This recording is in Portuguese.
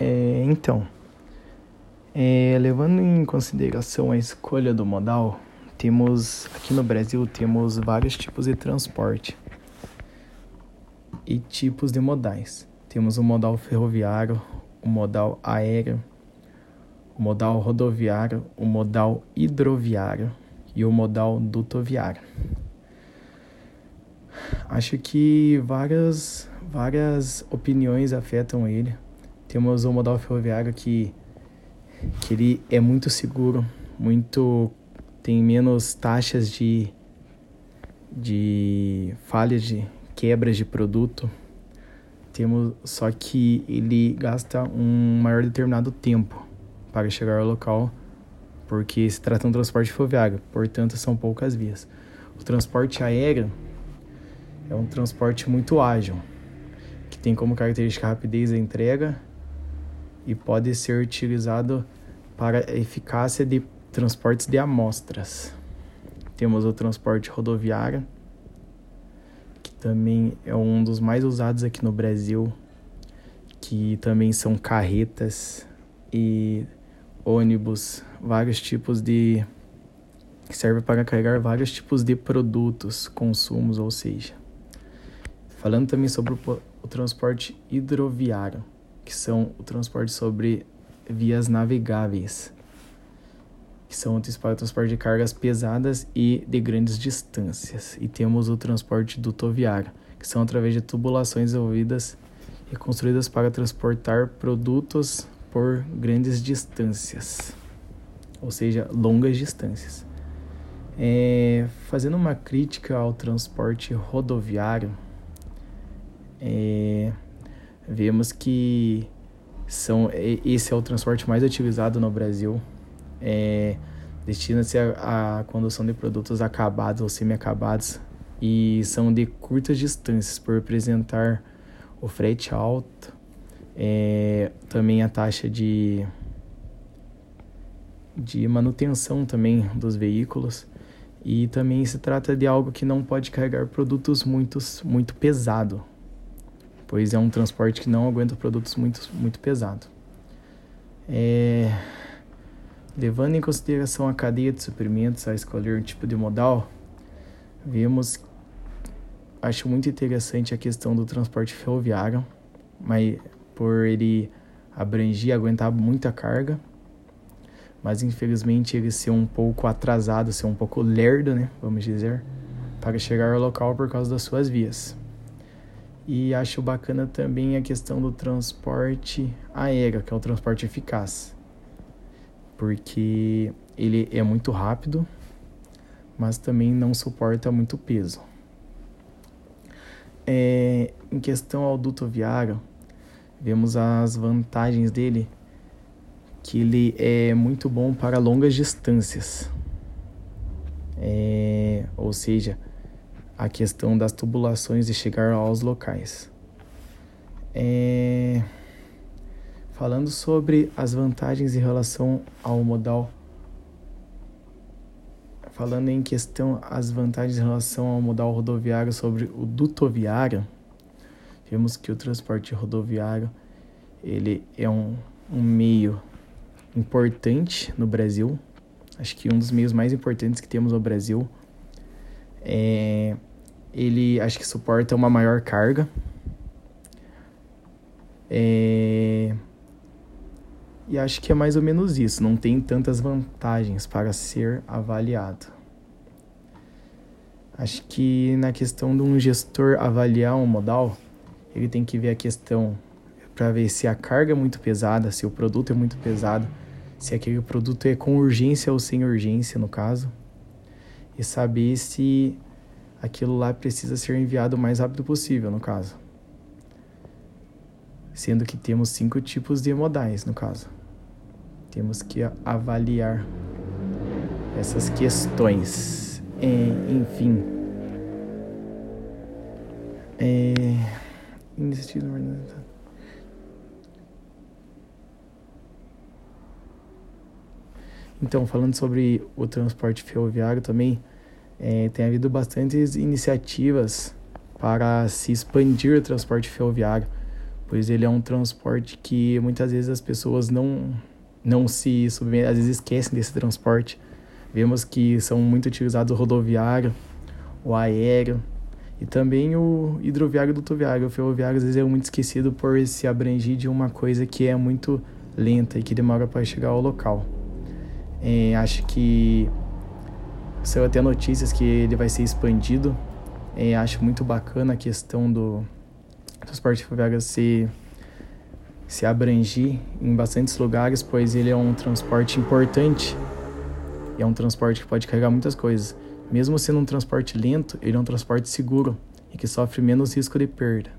É, então, é, levando em consideração a escolha do modal, temos aqui no Brasil temos vários tipos de transporte e tipos de modais. Temos o modal ferroviário, o modal aéreo, o modal rodoviário, o modal hidroviário e o modal dutoviário. Acho que várias, várias opiniões afetam ele. Temos o modal ferroviário que, que ele é muito seguro, muito tem menos taxas de, de falhas de quebras de produto. Temos só que ele gasta um maior determinado tempo para chegar ao local, porque se trata de um transporte ferroviário, portanto são poucas vias. O transporte aéreo é um transporte muito ágil, que tem como característica a rapidez da entrega e pode ser utilizado para eficácia de transportes de amostras. Temos o transporte rodoviário, que também é um dos mais usados aqui no Brasil, que também são carretas e ônibus, vários tipos de que serve para carregar vários tipos de produtos, consumos, ou seja, falando também sobre o, o transporte hidroviário, que são o transporte sobre vias navegáveis, que são o transporte de cargas pesadas e de grandes distâncias. E temos o transporte dutoviário, que são através de tubulações envolvidas e construídas para transportar produtos por grandes distâncias, ou seja, longas distâncias. É, fazendo uma crítica ao transporte rodoviário, é, vemos que são, esse é o transporte mais utilizado no Brasil. É, Destina-se à condução de produtos acabados ou semi-acabados e são de curtas distâncias por representar o frete alto é, também a taxa de, de manutenção também dos veículos e também se trata de algo que não pode carregar produtos muito, muito pesado, pois é um transporte que não aguenta produtos muito, muito pesado. É, levando em consideração a cadeia de suprimentos a escolher um tipo de modal, vemos, acho muito interessante a questão do transporte ferroviário, mas por ele abranger, aguentar muita carga. Mas infelizmente ele ser um pouco atrasado, ser um pouco lerdo, né, vamos dizer, para chegar ao local por causa das suas vias. E acho bacana também a questão do transporte aéreo, que é o transporte eficaz. Porque ele é muito rápido, mas também não suporta muito peso. É, em questão ao duto viário, vemos as vantagens dele, que ele é muito bom para longas distâncias. É, ou seja, a questão das tubulações de chegar aos locais. É, falando sobre as vantagens em relação ao modal, falando em questão as vantagens em relação ao modal rodoviário sobre o dutoviário, vemos que o transporte rodoviário ele é um, um meio importante no Brasil. Acho que um dos meios mais importantes que temos no Brasil. É, ele acho que suporta uma maior carga. É, e acho que é mais ou menos isso. Não tem tantas vantagens para ser avaliado. Acho que na questão de um gestor avaliar um modal, ele tem que ver a questão para ver se a carga é muito pesada, se o produto é muito pesado, se aquele produto é com urgência ou sem urgência, no caso, e saber se aquilo lá precisa ser enviado o mais rápido possível, no caso. Sendo que temos cinco tipos de modais, no caso. Temos que avaliar essas questões. É, enfim. É, então, falando sobre o transporte ferroviário também, é, tem havido bastantes iniciativas para se expandir o transporte ferroviário, pois ele é um transporte que muitas vezes as pessoas não não se submetem, às vezes esquecem desse transporte. Vemos que são muito utilizados o rodoviário, o aéreo e também o hidroviário e dutoviário. O ferroviário às vezes é muito esquecido por se abranger de uma coisa que é muito lenta e que demora para chegar ao local. É, acho que saiu até notícias que ele vai ser expandido. É, acho muito bacana a questão do transporte ferroviário se, se abrangir em bastantes lugares, pois ele é um transporte importante. É um transporte que pode carregar muitas coisas. Mesmo sendo um transporte lento, ele é um transporte seguro e que sofre menos risco de perda.